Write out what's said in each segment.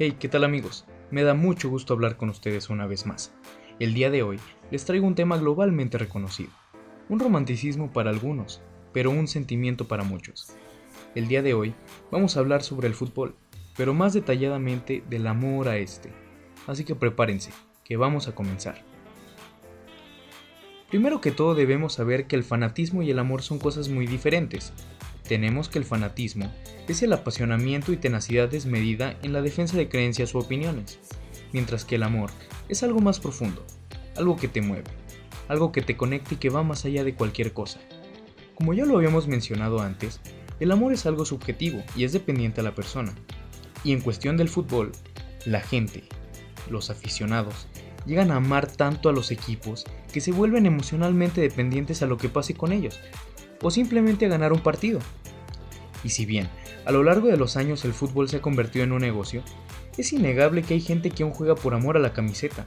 Hey, ¿qué tal amigos? Me da mucho gusto hablar con ustedes una vez más. El día de hoy les traigo un tema globalmente reconocido. Un romanticismo para algunos, pero un sentimiento para muchos. El día de hoy vamos a hablar sobre el fútbol, pero más detalladamente del amor a este. Así que prepárense, que vamos a comenzar. Primero que todo debemos saber que el fanatismo y el amor son cosas muy diferentes. Tenemos que el fanatismo es el apasionamiento y tenacidad desmedida en la defensa de creencias u opiniones, mientras que el amor es algo más profundo, algo que te mueve, algo que te conecta y que va más allá de cualquier cosa. Como ya lo habíamos mencionado antes, el amor es algo subjetivo y es dependiente a la persona. Y en cuestión del fútbol, la gente, los aficionados, llegan a amar tanto a los equipos que se vuelven emocionalmente dependientes a lo que pase con ellos, o simplemente a ganar un partido. Y si bien a lo largo de los años el fútbol se ha convertido en un negocio, es innegable que hay gente que aún juega por amor a la camiseta,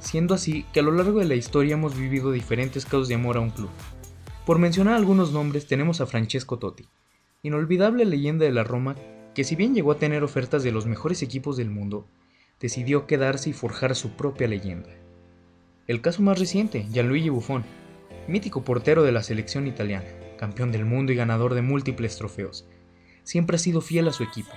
siendo así que a lo largo de la historia hemos vivido diferentes casos de amor a un club. Por mencionar algunos nombres tenemos a Francesco Totti, inolvidable leyenda de la Roma que si bien llegó a tener ofertas de los mejores equipos del mundo, decidió quedarse y forjar su propia leyenda. El caso más reciente, Gianluigi Buffon, mítico portero de la selección italiana, campeón del mundo y ganador de múltiples trofeos, siempre ha sido fiel a su equipo,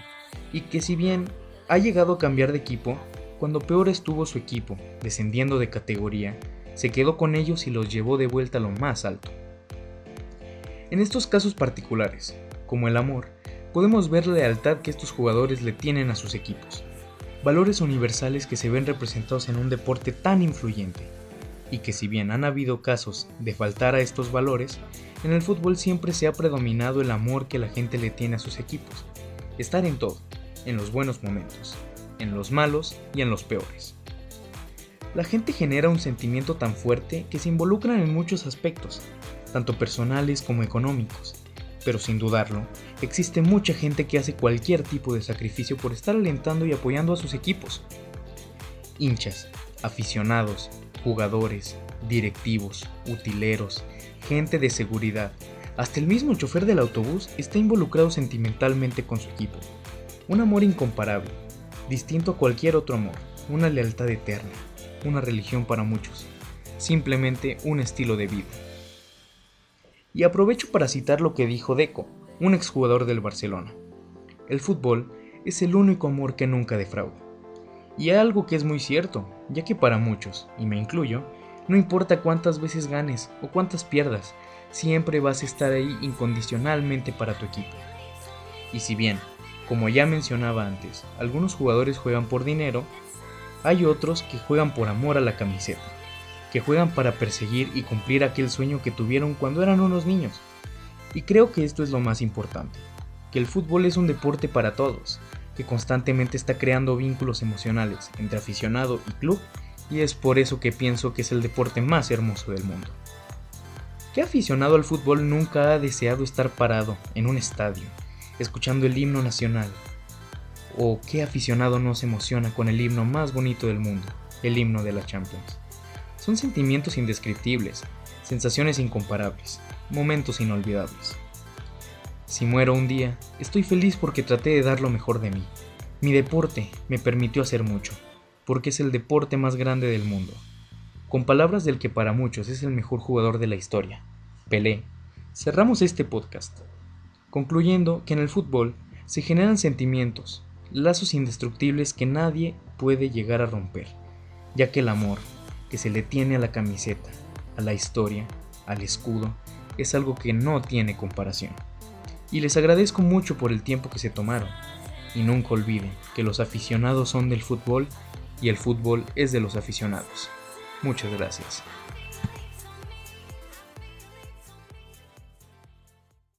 y que si bien ha llegado a cambiar de equipo, cuando peor estuvo su equipo, descendiendo de categoría, se quedó con ellos y los llevó de vuelta a lo más alto. En estos casos particulares, como el amor, podemos ver la lealtad que estos jugadores le tienen a sus equipos, valores universales que se ven representados en un deporte tan influyente y que si bien han habido casos de faltar a estos valores, en el fútbol siempre se ha predominado el amor que la gente le tiene a sus equipos. Estar en todo, en los buenos momentos, en los malos y en los peores. La gente genera un sentimiento tan fuerte que se involucran en muchos aspectos, tanto personales como económicos, pero sin dudarlo, existe mucha gente que hace cualquier tipo de sacrificio por estar alentando y apoyando a sus equipos. Hinchas, aficionados, jugadores, directivos, utileros, gente de seguridad, hasta el mismo chofer del autobús está involucrado sentimentalmente con su equipo. Un amor incomparable, distinto a cualquier otro amor, una lealtad eterna, una religión para muchos, simplemente un estilo de vida. Y aprovecho para citar lo que dijo Deco, un exjugador del Barcelona. El fútbol es el único amor que nunca defrauda. Y algo que es muy cierto, ya que para muchos, y me incluyo, no importa cuántas veces ganes o cuántas pierdas, siempre vas a estar ahí incondicionalmente para tu equipo. Y si bien, como ya mencionaba antes, algunos jugadores juegan por dinero, hay otros que juegan por amor a la camiseta, que juegan para perseguir y cumplir aquel sueño que tuvieron cuando eran unos niños. Y creo que esto es lo más importante, que el fútbol es un deporte para todos, que constantemente está creando vínculos emocionales entre aficionado y club y es por eso que pienso que es el deporte más hermoso del mundo. ¿Qué aficionado al fútbol nunca ha deseado estar parado en un estadio, escuchando el himno nacional? ¿O qué aficionado no se emociona con el himno más bonito del mundo, el himno de la Champions? Son sentimientos indescriptibles, sensaciones incomparables, momentos inolvidables. Si muero un día, estoy feliz porque traté de dar lo mejor de mí. Mi deporte me permitió hacer mucho, porque es el deporte más grande del mundo. Con palabras del que para muchos es el mejor jugador de la historia, Pelé, cerramos este podcast, concluyendo que en el fútbol se generan sentimientos, lazos indestructibles que nadie puede llegar a romper, ya que el amor que se le tiene a la camiseta, a la historia, al escudo, es algo que no tiene comparación y les agradezco mucho por el tiempo que se tomaron. Y nunca olviden que los aficionados son del fútbol y el fútbol es de los aficionados. Muchas gracias.